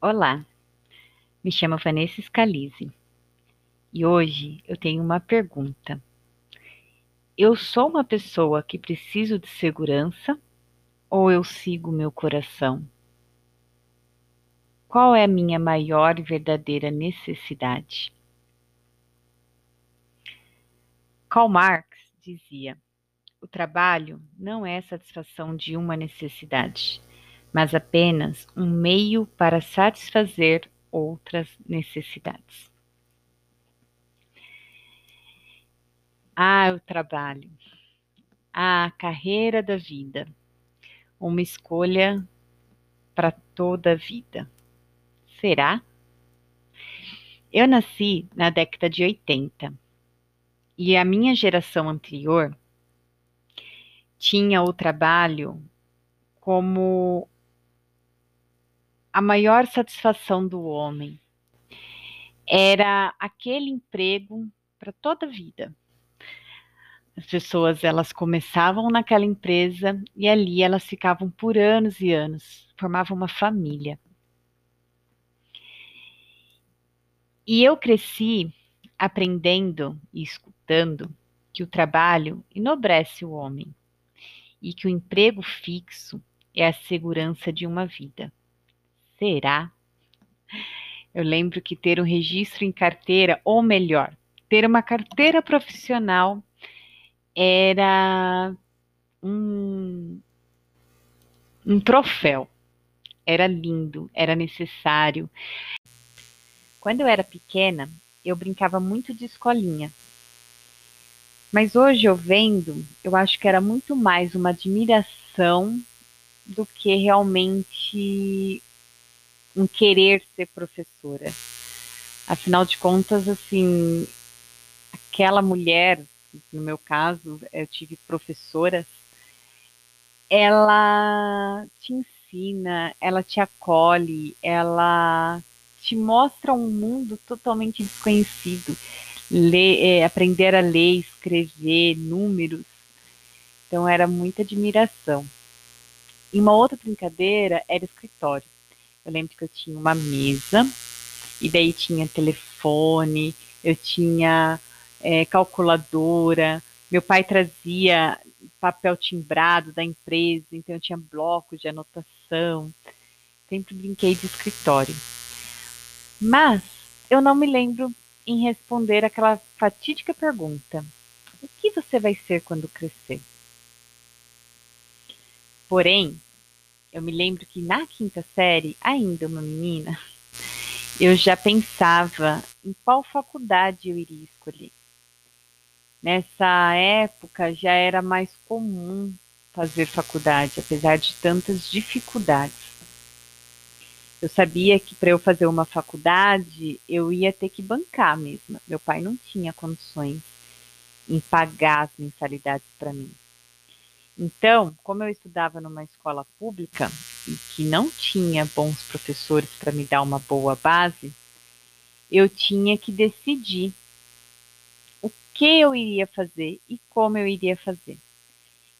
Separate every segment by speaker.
Speaker 1: Olá, me chamo Vanessa Scalise e hoje eu tenho uma pergunta. Eu sou uma pessoa que preciso de segurança ou eu sigo meu coração? Qual é a minha maior e verdadeira necessidade? Karl Marx dizia: o trabalho não é satisfação de uma necessidade, mas apenas um meio para satisfazer outras necessidades. Ah, o trabalho. Ah, a carreira da vida. Uma escolha para toda a vida. Será? Eu nasci na década de 80 e a minha geração anterior tinha o trabalho como a maior satisfação do homem. Era aquele emprego para toda a vida. As pessoas elas começavam naquela empresa e ali elas ficavam por anos e anos, formavam uma família. E eu cresci aprendendo e escutando que o trabalho enobrece o homem e que o emprego fixo é a segurança de uma vida. Será? Eu lembro que ter um registro em carteira, ou melhor, ter uma carteira profissional era um, um troféu. Era lindo, era necessário. Quando eu era pequena, eu brincava muito de escolinha. Mas hoje eu vendo, eu acho que era muito mais uma admiração do que realmente um querer ser professora. Afinal de contas, assim, aquela mulher, no meu caso, eu tive professoras, ela te ensina, ela te acolhe, ela te mostra um mundo totalmente desconhecido. Ler, é, aprender a ler, escrever, números. Então era muita admiração. E uma outra brincadeira era escritório. Eu lembro que eu tinha uma mesa, e daí tinha telefone, eu tinha é, calculadora, meu pai trazia papel timbrado da empresa, então eu tinha blocos de anotação. Sempre brinquei de escritório. Mas eu não me lembro em responder aquela fatídica pergunta: o que você vai ser quando crescer? Porém, eu me lembro que na quinta série, ainda uma menina, eu já pensava em qual faculdade eu iria escolher. Nessa época já era mais comum fazer faculdade, apesar de tantas dificuldades. Eu sabia que para eu fazer uma faculdade eu ia ter que bancar mesmo. Meu pai não tinha condições em pagar as mensalidades para mim. Então, como eu estudava numa escola pública e que não tinha bons professores para me dar uma boa base, eu tinha que decidir o que eu iria fazer e como eu iria fazer.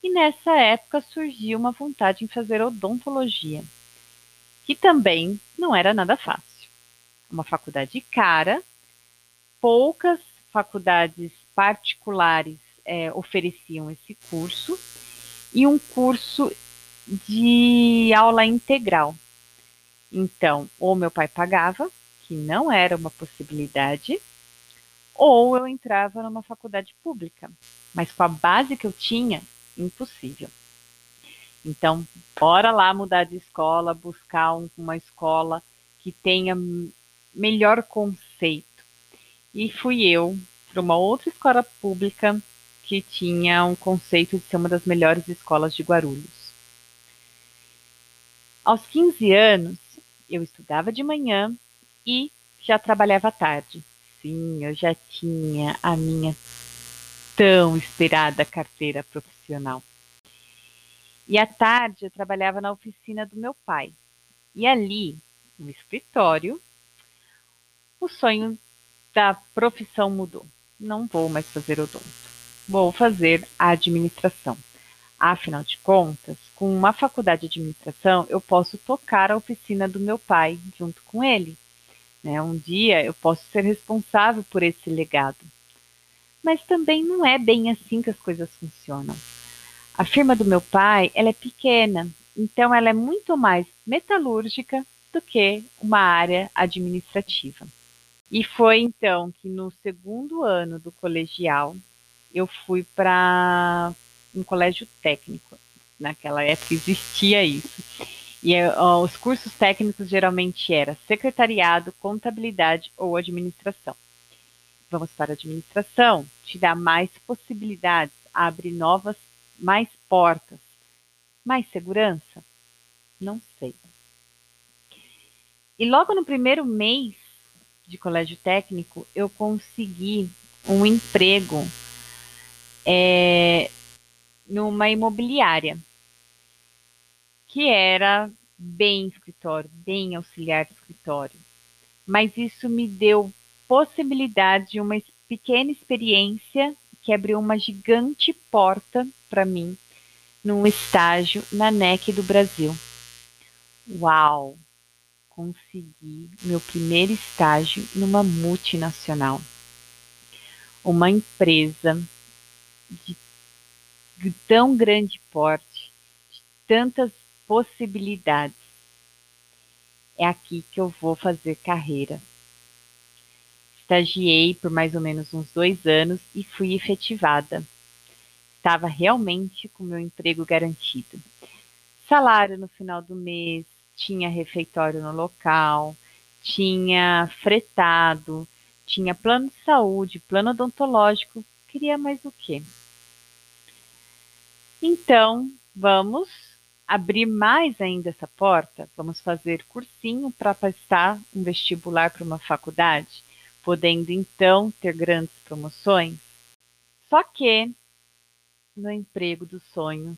Speaker 1: E nessa época surgiu uma vontade em fazer odontologia, que também não era nada fácil. Uma faculdade cara, poucas faculdades particulares é, ofereciam esse curso e um curso de aula integral. Então, ou meu pai pagava, que não era uma possibilidade, ou eu entrava numa faculdade pública, mas com a base que eu tinha, impossível. Então, bora lá mudar de escola, buscar um, uma escola que tenha melhor conceito. E fui eu para uma outra escola pública que tinha um conceito de ser uma das melhores escolas de Guarulhos. Aos 15 anos, eu estudava de manhã e já trabalhava à tarde. Sim, eu já tinha a minha tão esperada carteira profissional. E à tarde eu trabalhava na oficina do meu pai. E ali, no escritório, o sonho da profissão mudou. Não vou mais fazer odonto vou fazer a administração. Afinal de contas, com uma faculdade de administração, eu posso tocar a oficina do meu pai junto com ele. Né? Um dia eu posso ser responsável por esse legado. Mas também não é bem assim que as coisas funcionam. A firma do meu pai ela é pequena, então ela é muito mais metalúrgica do que uma área administrativa. E foi então que no segundo ano do colegial eu fui para um colégio técnico. Naquela época existia isso. E uh, os cursos técnicos geralmente era secretariado, contabilidade ou administração. Vamos para a administração, te dá mais possibilidades, abre novas, mais portas, mais segurança? Não sei. E logo no primeiro mês de colégio técnico, eu consegui um emprego é, numa imobiliária, que era bem escritório, bem auxiliar de escritório. Mas isso me deu possibilidade de uma pequena experiência que abriu uma gigante porta para mim num estágio na NEC do Brasil. Uau! Consegui meu primeiro estágio numa multinacional. Uma empresa de tão grande porte, de tantas possibilidades. É aqui que eu vou fazer carreira. Estagiei por mais ou menos uns dois anos e fui efetivada. Estava realmente com meu emprego garantido. Salário no final do mês, tinha refeitório no local, tinha fretado, tinha plano de saúde, plano odontológico. Queria mais o quê? Então, vamos abrir mais ainda essa porta? Vamos fazer cursinho para prestar um vestibular para uma faculdade, podendo então ter grandes promoções? Só que no emprego dos sonhos,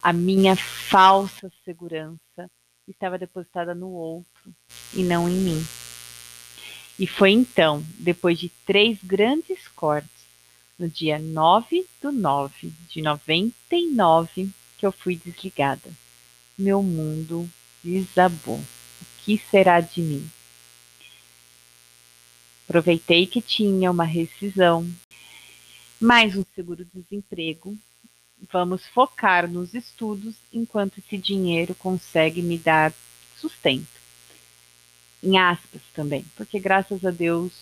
Speaker 1: a minha falsa segurança estava depositada no outro e não em mim. E foi então, depois de três grandes cortes, no dia 9 do 9 de 99 que eu fui desligada. Meu mundo desabou. O que será de mim? Aproveitei que tinha uma rescisão, mais um seguro-desemprego. Vamos focar nos estudos enquanto esse dinheiro consegue me dar sustento. Em aspas também, porque graças a Deus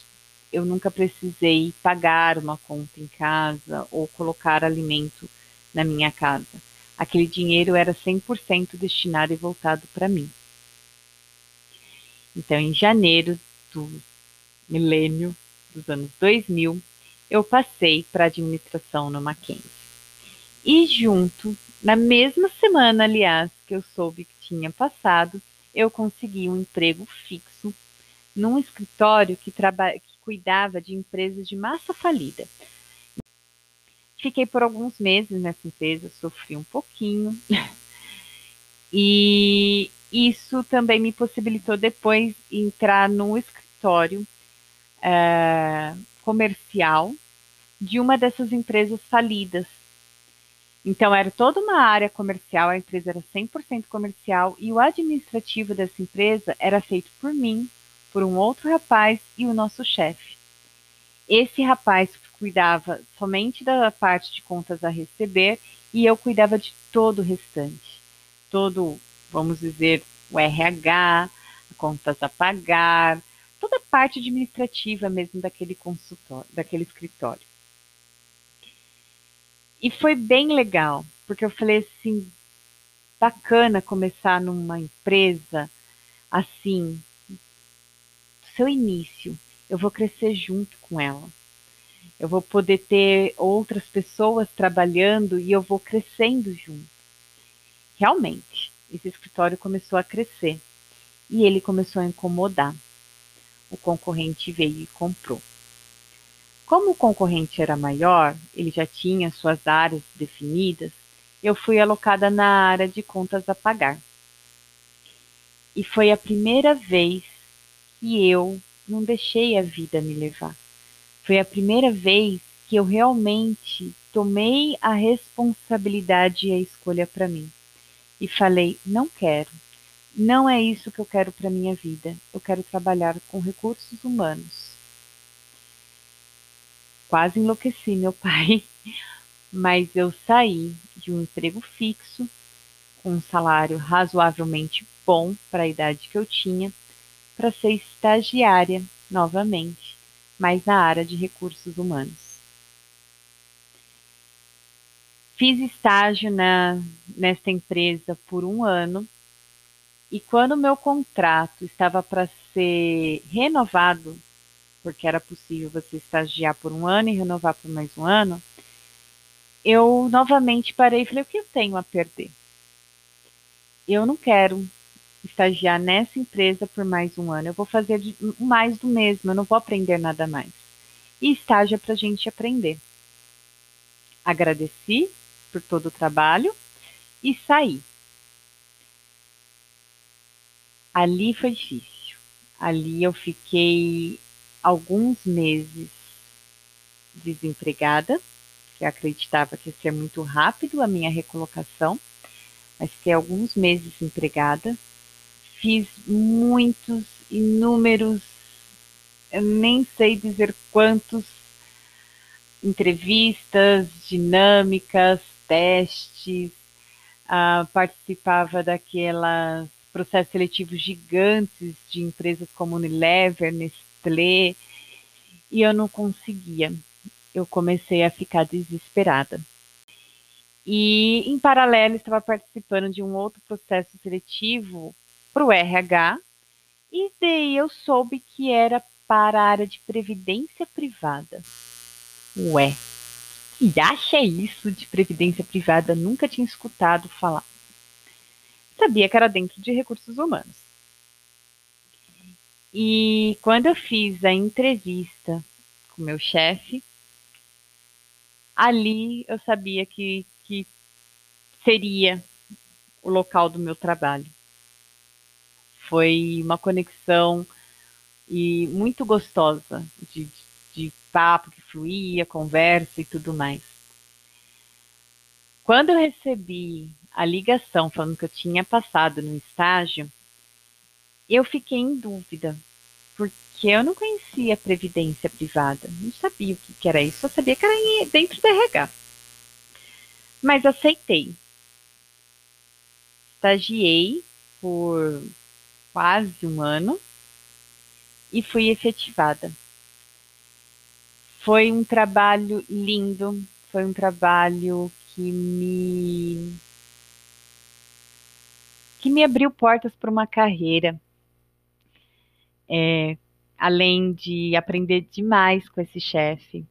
Speaker 1: eu nunca precisei pagar uma conta em casa ou colocar alimento na minha casa. Aquele dinheiro era 100% destinado e voltado para mim. Então, em janeiro do milênio dos anos 2000, eu passei para administração no Mackenzie. E junto, na mesma semana, aliás, que eu soube que tinha passado, eu consegui um emprego fixo num escritório que, cuidava de empresas de massa falida. Fiquei por alguns meses nessa empresa, sofri um pouquinho. e isso também me possibilitou depois entrar no escritório uh, comercial de uma dessas empresas falidas. Então, era toda uma área comercial, a empresa era 100% comercial e o administrativo dessa empresa era feito por mim, por um outro rapaz e o nosso chefe. Esse rapaz cuidava somente da parte de contas a receber e eu cuidava de todo o restante. Todo, vamos dizer, o RH, contas a pagar, toda a parte administrativa mesmo daquele consultório, daquele escritório. E foi bem legal, porque eu falei assim, bacana começar numa empresa assim, seu início, eu vou crescer junto com ela. Eu vou poder ter outras pessoas trabalhando e eu vou crescendo junto. Realmente, esse escritório começou a crescer e ele começou a incomodar. O concorrente veio e comprou. Como o concorrente era maior, ele já tinha suas áreas definidas, eu fui alocada na área de contas a pagar. E foi a primeira vez que eu não deixei a vida me levar. Foi a primeira vez que eu realmente tomei a responsabilidade e a escolha para mim. E falei: não quero. Não é isso que eu quero para minha vida. Eu quero trabalhar com recursos humanos. Quase enlouqueci meu pai, mas eu saí de um emprego fixo, com um salário razoavelmente bom para a idade que eu tinha, para ser estagiária novamente, mas na área de recursos humanos. Fiz estágio na, nesta empresa por um ano e quando meu contrato estava para ser renovado, porque era possível você estagiar por um ano e renovar por mais um ano, eu novamente parei e falei: o que eu tenho a perder? Eu não quero estagiar nessa empresa por mais um ano, eu vou fazer mais do mesmo, eu não vou aprender nada mais. E estágio é para a gente aprender. Agradeci por todo o trabalho e saí. Ali foi difícil. Ali eu fiquei alguns meses desempregada, que eu acreditava que ia ser muito rápido a minha recolocação, mas fiquei alguns meses desempregada. Fiz muitos, inúmeros, eu nem sei dizer quantos entrevistas, dinâmicas, testes, uh, participava daquelas processos seletivos gigantes de empresas como Unilever, Nestlé, e eu não conseguia. Eu comecei a ficar desesperada. E, em paralelo, estava participando de um outro processo seletivo para o RH, e daí eu soube que era para a área de previdência privada. Ué, que acha isso de previdência privada? Nunca tinha escutado falar. Sabia que era dentro de recursos humanos. E quando eu fiz a entrevista com meu chefe, ali eu sabia que, que seria o local do meu trabalho. Foi uma conexão e muito gostosa de, de papo que fluía, conversa e tudo mais. Quando eu recebi a ligação falando que eu tinha passado no estágio, eu fiquei em dúvida, porque eu não conhecia a previdência privada, não sabia o que, era isso, só sabia que era dentro do RH. Mas aceitei. Estagiei por quase um ano e fui efetivada. Foi um trabalho lindo, foi um trabalho que me que me abriu portas para uma carreira. É, além de aprender demais com esse chefe,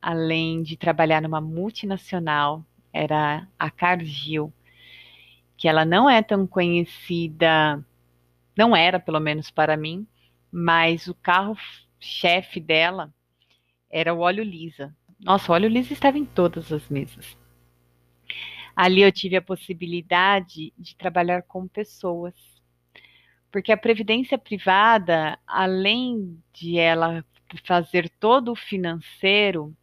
Speaker 1: além de trabalhar numa multinacional, era a Cargill, que ela não é tão conhecida, não era pelo menos para mim, mas o carro-chefe dela era o óleo lisa. Nossa, o óleo lisa estava em todas as mesas. Ali eu tive a possibilidade de trabalhar com pessoas. Porque a previdência privada, além de ela fazer todo o financeiro,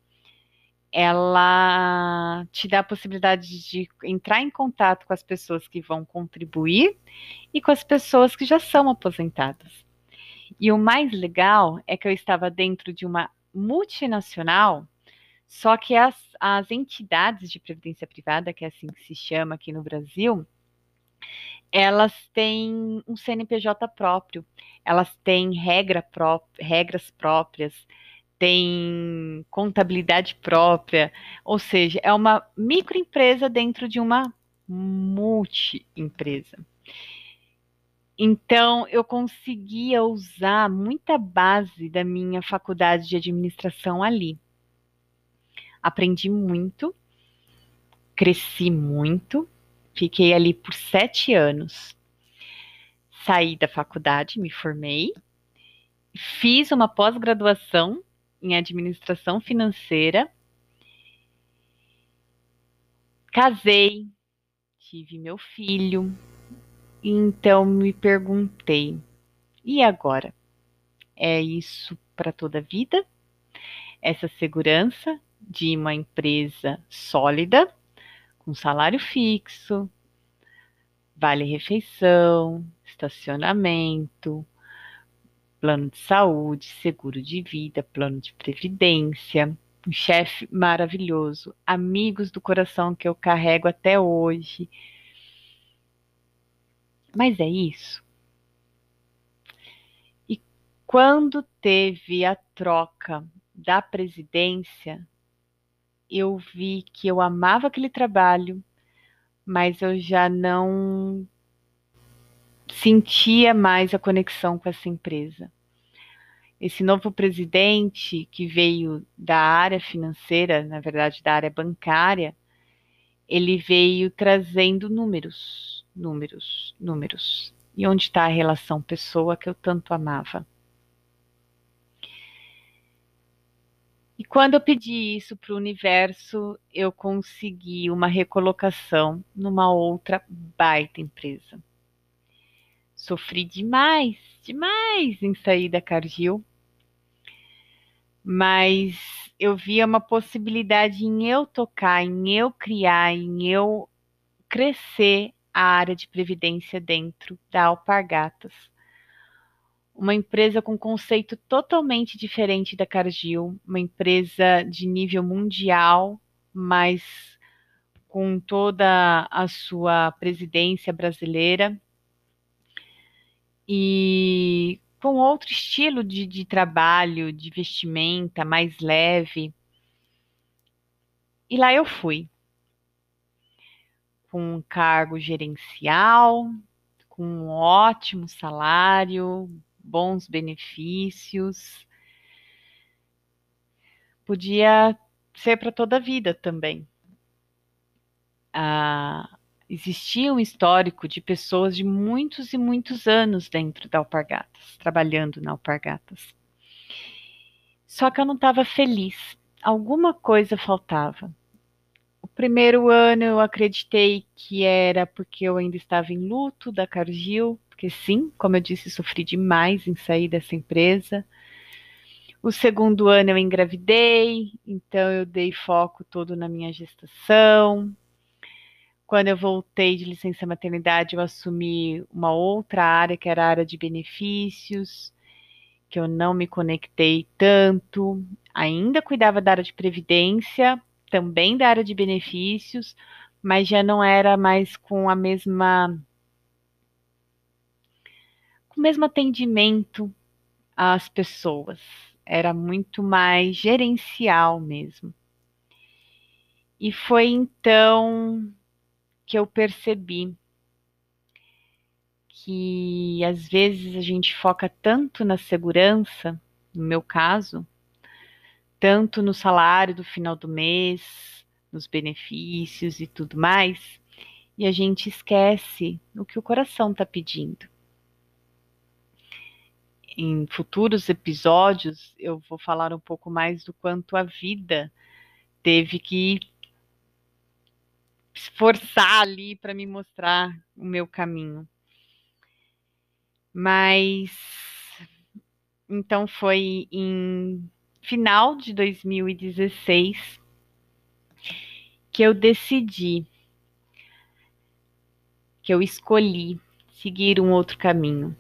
Speaker 1: ela te dá a possibilidade de entrar em contato com as pessoas que vão contribuir e com as pessoas que já são aposentadas. E o mais legal é que eu estava dentro de uma multinacional, só que as, as entidades de previdência privada, que é assim que se chama aqui no Brasil, elas têm um CNPJ próprio, elas têm regra pró regras próprias, têm contabilidade própria, ou seja, é uma microempresa dentro de uma multi-empresa. Então, eu conseguia usar muita base da minha faculdade de administração ali. Aprendi muito, cresci muito, fiquei ali por sete anos. Saí da faculdade, me formei, fiz uma pós-graduação em administração financeira, casei, tive meu filho, então me perguntei: e agora? É isso para toda a vida? Essa segurança de uma empresa sólida, com salário fixo, vale refeição, estacionamento, plano de saúde, seguro de vida, plano de previdência, um chefe maravilhoso, amigos do coração que eu carrego até hoje. Mas é isso. E quando teve a troca da presidência, eu vi que eu amava aquele trabalho, mas eu já não sentia mais a conexão com essa empresa. Esse novo presidente que veio da área financeira, na verdade da área bancária, ele veio trazendo números, números, números. E onde está a relação pessoa que eu tanto amava? E quando eu pedi isso para o universo, eu consegui uma recolocação numa outra baita empresa. Sofri demais, demais em sair da Cargill, mas eu via uma possibilidade em eu tocar, em eu criar, em eu crescer a área de previdência dentro da Alpargatas. Uma empresa com conceito totalmente diferente da Cargill, uma empresa de nível mundial, mas com toda a sua presidência brasileira e com outro estilo de, de trabalho, de vestimenta mais leve. E lá eu fui, com um cargo gerencial, com um ótimo salário, bons benefícios. Podia ser para toda a vida também. Ah, existia um histórico de pessoas de muitos e muitos anos dentro da Alpargatas, trabalhando na Alpargatas. Só que eu não estava feliz. Alguma coisa faltava. O primeiro ano eu acreditei que era porque eu ainda estava em luto da Cargill, porque sim, como eu disse, sofri demais em sair dessa empresa. O segundo ano eu engravidei, então eu dei foco todo na minha gestação. Quando eu voltei de licença maternidade, eu assumi uma outra área, que era a área de benefícios, que eu não me conectei tanto. Ainda cuidava da área de previdência, também da área de benefícios, mas já não era mais com a mesma com o mesmo atendimento às pessoas. Era muito mais gerencial mesmo. E foi então que eu percebi que às vezes a gente foca tanto na segurança, no meu caso, tanto no salário do final do mês, nos benefícios e tudo mais, e a gente esquece o que o coração está pedindo. Em futuros episódios eu vou falar um pouco mais do quanto a vida teve que esforçar ali para me mostrar o meu caminho. Mas então foi em final de 2016 que eu decidi que eu escolhi seguir um outro caminho.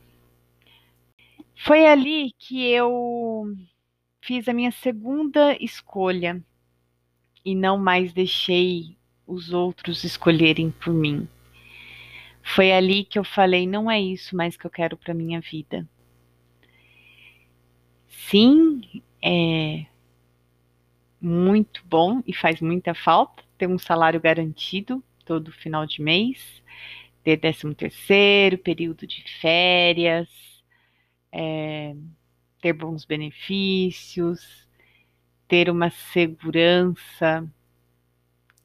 Speaker 1: Foi ali que eu fiz a minha segunda escolha e não mais deixei os outros escolherem por mim. Foi ali que eu falei: não é isso mais que eu quero para minha vida. Sim, é muito bom e faz muita falta ter um salário garantido todo final de mês, ter décimo terceiro, período de férias, é, ter bons benefícios, ter uma segurança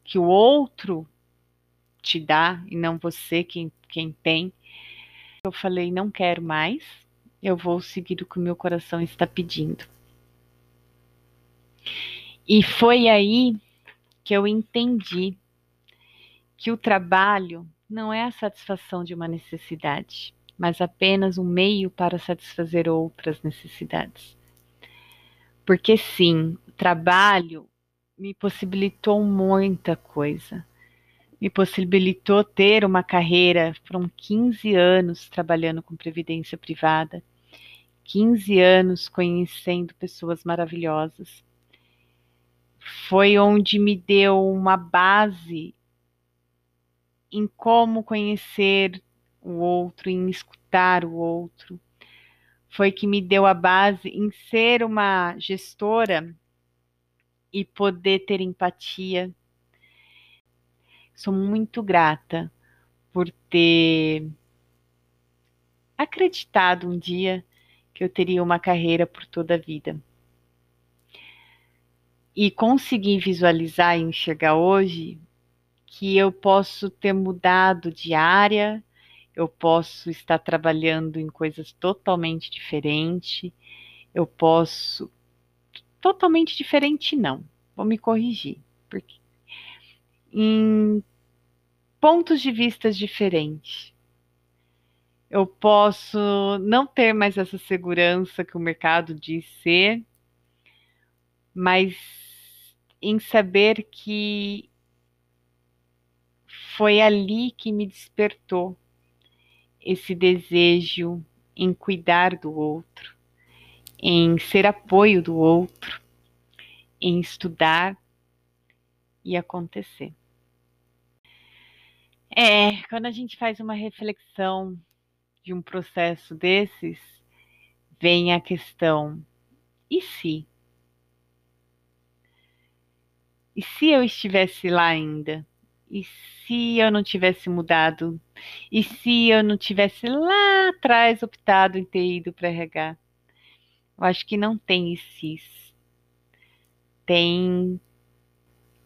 Speaker 1: que o outro te dá e não você quem, quem tem. Eu falei, não quero mais, eu vou seguir o que o meu coração está pedindo. E foi aí que eu entendi que o trabalho não é a satisfação de uma necessidade mas apenas um meio para satisfazer outras necessidades. Porque sim, o trabalho me possibilitou muita coisa. Me possibilitou ter uma carreira, foram 15 anos trabalhando com previdência privada, 15 anos conhecendo pessoas maravilhosas. Foi onde me deu uma base em como conhecer o outro, em escutar o outro. Foi que me deu a base em ser uma gestora e poder ter empatia. Sou muito grata por ter acreditado um dia que eu teria uma carreira por toda a vida. E conseguir visualizar e enxergar hoje que eu posso ter mudado de área, eu posso estar trabalhando em coisas totalmente diferentes, eu posso totalmente diferente não. Vou me corrigir, porque em pontos de vista diferentes. Eu posso não ter mais essa segurança que o mercado diz ser, mas em saber que foi ali que me despertou esse desejo em cuidar do outro, em ser apoio do outro, em estudar e acontecer. É, quando a gente faz uma reflexão de um processo desses, vem a questão: e se? E se eu estivesse lá ainda? E se eu não tivesse mudado? E se eu não tivesse lá atrás optado em ter ido para RH? Eu acho que não tem esses. Tem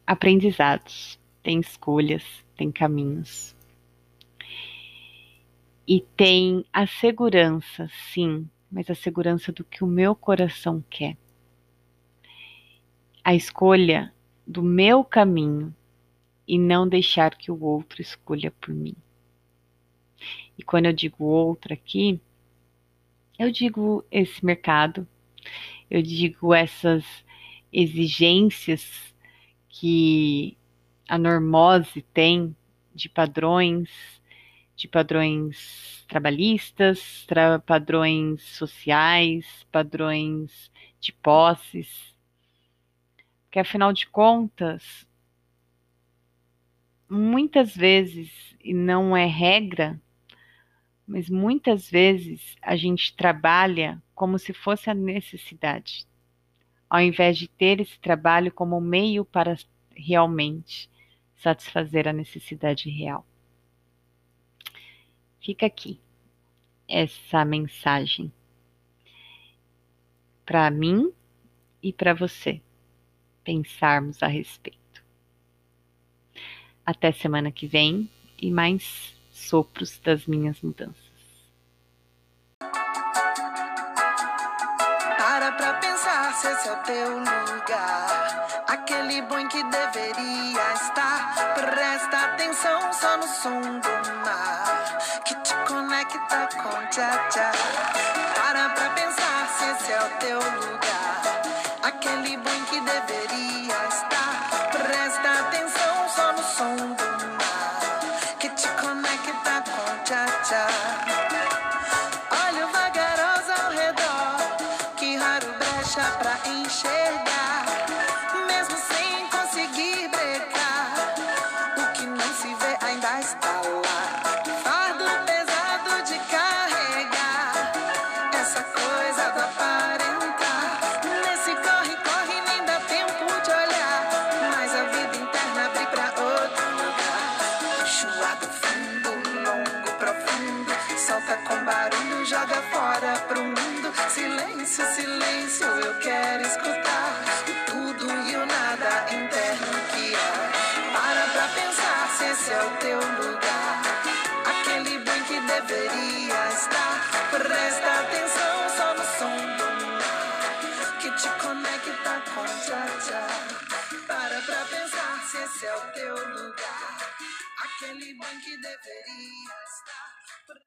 Speaker 1: aprendizados, tem escolhas, tem caminhos. E tem a segurança, sim, mas a segurança do que o meu coração quer. A escolha do meu caminho e não deixar que o outro escolha por mim. E quando eu digo outro aqui, eu digo esse mercado, eu digo essas exigências que a normose tem de padrões, de padrões trabalhistas, tra padrões sociais, padrões de posses, que afinal de contas, muitas vezes, e não é regra, mas muitas vezes a gente trabalha como se fosse a necessidade, ao invés de ter esse trabalho como meio para realmente satisfazer a necessidade real. Fica aqui essa mensagem para mim e para você pensarmos a respeito. Até semana que vem e mais sopros das minhas mudanças.
Speaker 2: Para pra pensar se esse é o teu lugar. Aquele bom que deveria estar. Presta atenção só no som do mar. Que te conecta com tchá tchá. Para pra pensar se esse é o teu lugar. Aquele bom que deveria estar. Presta atenção só no som do mar com Aquele bem que deveria estar.